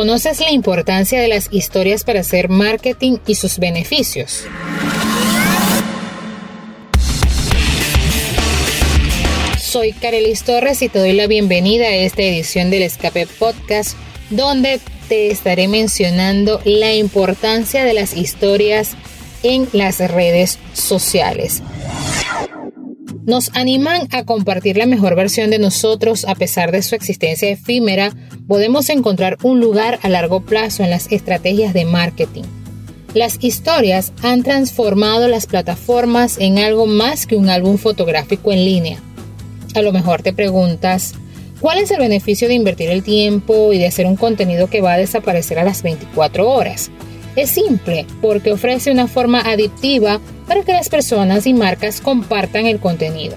¿Conoces la importancia de las historias para hacer marketing y sus beneficios? Soy Carelis Torres y te doy la bienvenida a esta edición del Escape Podcast, donde te estaré mencionando la importancia de las historias en las redes sociales. Nos animan a compartir la mejor versión de nosotros a pesar de su existencia efímera, podemos encontrar un lugar a largo plazo en las estrategias de marketing. Las historias han transformado las plataformas en algo más que un álbum fotográfico en línea. A lo mejor te preguntas, ¿cuál es el beneficio de invertir el tiempo y de hacer un contenido que va a desaparecer a las 24 horas? Es simple, porque ofrece una forma adictiva para que las personas y marcas compartan el contenido.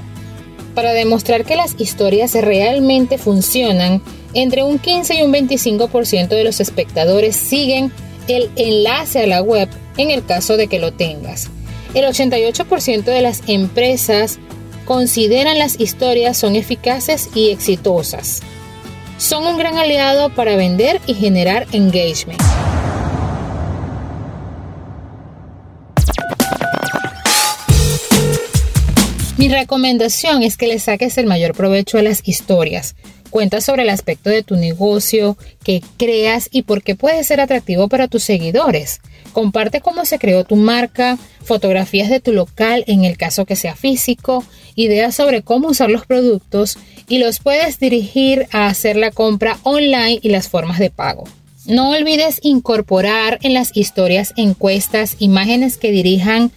Para demostrar que las historias realmente funcionan, entre un 15 y un 25% de los espectadores siguen el enlace a la web en el caso de que lo tengas. El 88% de las empresas consideran las historias son eficaces y exitosas. Son un gran aliado para vender y generar engagement. Mi recomendación es que le saques el mayor provecho a las historias. Cuenta sobre el aspecto de tu negocio, que creas y por qué puede ser atractivo para tus seguidores. Comparte cómo se creó tu marca, fotografías de tu local en el caso que sea físico, ideas sobre cómo usar los productos y los puedes dirigir a hacer la compra online y las formas de pago. No olvides incorporar en las historias encuestas, imágenes que dirijan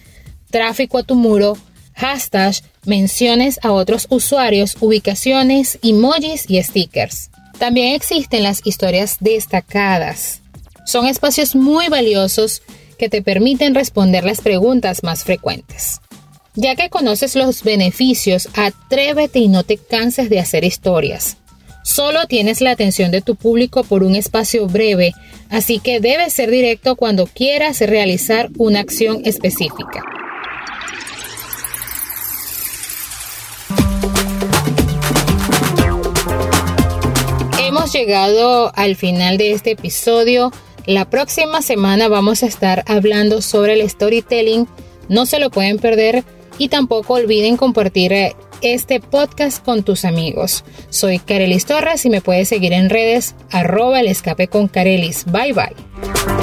tráfico a tu muro hashtags, menciones a otros usuarios, ubicaciones, emojis y stickers. También existen las historias destacadas. Son espacios muy valiosos que te permiten responder las preguntas más frecuentes. Ya que conoces los beneficios, atrévete y no te canses de hacer historias. Solo tienes la atención de tu público por un espacio breve, así que debes ser directo cuando quieras realizar una acción específica. Llegado al final de este episodio. La próxima semana vamos a estar hablando sobre el storytelling. No se lo pueden perder y tampoco olviden compartir eh, este podcast con tus amigos. Soy Carelis Torres y me puedes seguir en redes arroba el escape con Carelis. Bye bye.